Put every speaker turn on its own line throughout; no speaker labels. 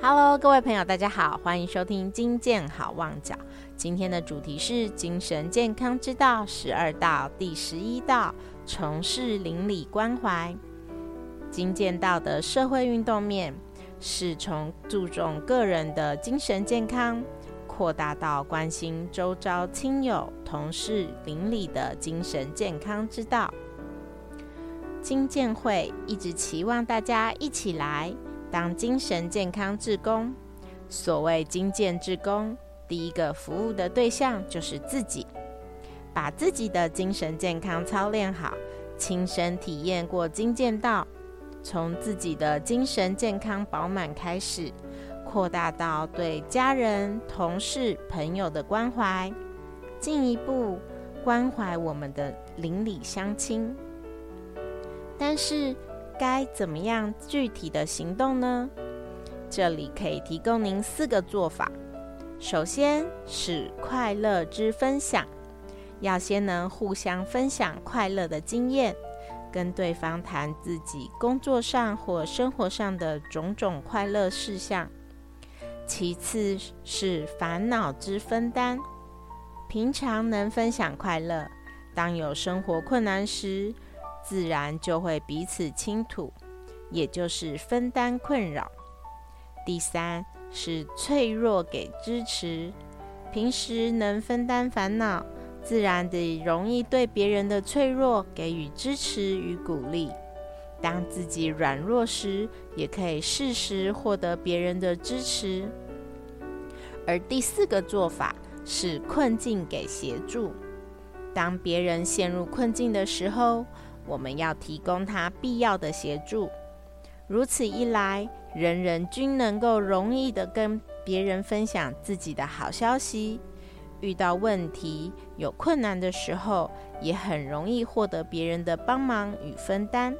Hello，各位朋友，大家好，欢迎收听金健好旺角。今天的主题是精神健康之道十二道第十一道：从事邻里关怀。金健道的社会运动面是从注重个人的精神健康，扩大到关心周遭亲友、同事、邻里的精神健康之道。金健会一直期望大家一起来。当精神健康志工，所谓精健志工，第一个服务的对象就是自己，把自己的精神健康操练好，亲身体验过精健道，从自己的精神健康饱满开始，扩大到对家人、同事、朋友的关怀，进一步关怀我们的邻里乡亲。但是。该怎么样具体的行动呢？这里可以提供您四个做法。首先是快乐之分享，要先能互相分享快乐的经验，跟对方谈自己工作上或生活上的种种快乐事项。其次是烦恼之分担，平常能分享快乐，当有生活困难时。自然就会彼此倾吐，也就是分担困扰。第三是脆弱给支持，平时能分担烦恼，自然的容易对别人的脆弱给予支持与鼓励。当自己软弱时，也可以适时获得别人的支持。而第四个做法是困境给协助，当别人陷入困境的时候。我们要提供他必要的协助，如此一来，人人均能够容易的跟别人分享自己的好消息。遇到问题、有困难的时候，也很容易获得别人的帮忙与分担。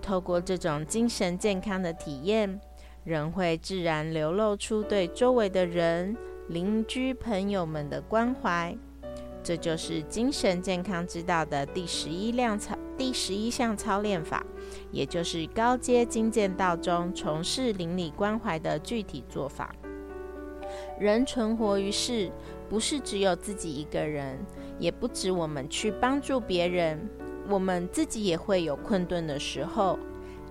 透过这种精神健康的体验，人会自然流露出对周围的人、邻居、朋友们的关怀。这就是精神健康之道的第十一项操第十一项操练法，也就是高阶精健道中从事邻里关怀的具体做法。人存活于世，不是只有自己一个人，也不止我们去帮助别人，我们自己也会有困顿的时候，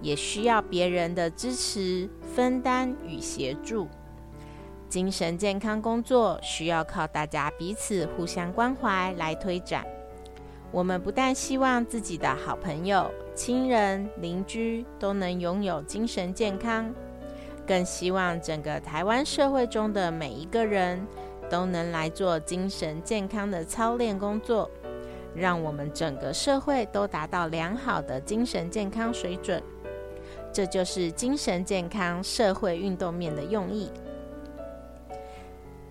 也需要别人的支持、分担与协助。精神健康工作需要靠大家彼此互相关怀来推展。我们不但希望自己的好朋友、亲人、邻居都能拥有精神健康，更希望整个台湾社会中的每一个人都能来做精神健康的操练工作，让我们整个社会都达到良好的精神健康水准。这就是精神健康社会运动面的用意。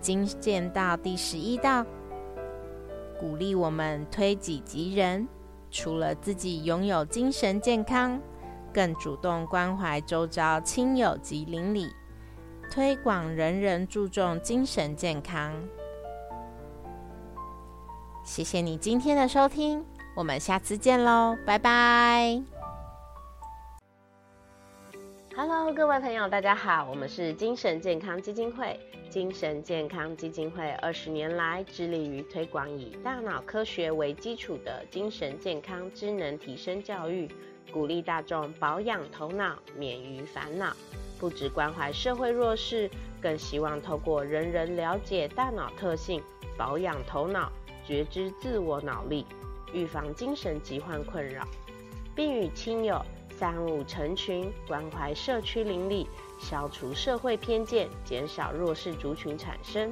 精健到第十一道，鼓励我们推己及人，除了自己拥有精神健康，更主动关怀周遭亲友及邻里，推广人人注重精神健康。谢谢你今天的收听，我们下次见喽，拜拜。Hello，各位朋友，大家好，我们是精神健康基金会。精神健康基金会二十年来致力于推广以大脑科学为基础的精神健康知能提升教育，鼓励大众保养头脑，免于烦恼。不只关怀社会弱势，更希望透过人人了解大脑特性，保养头脑，觉知自我脑力，预防精神疾患困扰，并与亲友三五成群关怀社区邻里。消除社会偏见，减少弱势族群产生。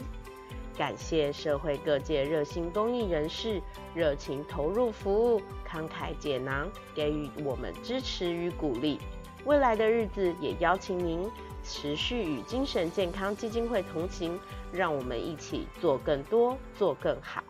感谢社会各界热心公益人士热情投入服务，慷慨解囊，给予我们支持与鼓励。未来的日子，也邀请您持续与精神健康基金会同行，让我们一起做更多，做更好。